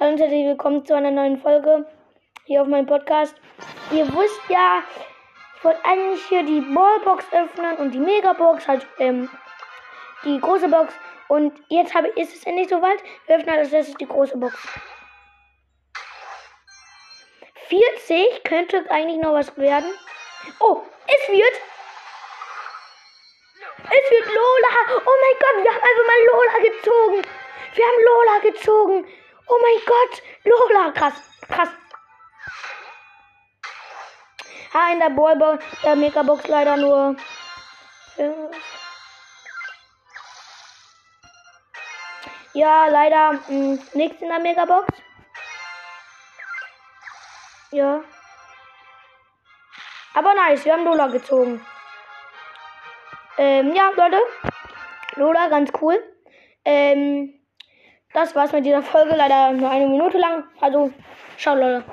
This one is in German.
Hallo und herzlich willkommen zu einer neuen Folge hier auf meinem Podcast. Ihr wisst ja, ich wollte eigentlich hier die Ballbox öffnen und die Megabox, halt ähm, die große Box. Und jetzt habe, ist es endlich soweit. Wir öffnen als erstes die große Box. 40 könnte eigentlich noch was werden. Oh, es wird. Es wird Lola. Oh mein Gott, wir haben einfach mal Lola gezogen. Wir haben Lola gezogen. Oh mein Gott, Lola. Krass, krass. Ah, in der Ballbox, der Megabox leider nur. Ja, leider mh, nichts in der Megabox. Ja. Aber nice, wir haben Lola gezogen. Ähm, ja, Leute. Lola, ganz cool. Ähm, das war's mit dieser Folge. Leider nur eine Minute lang. Also, ciao, Leute.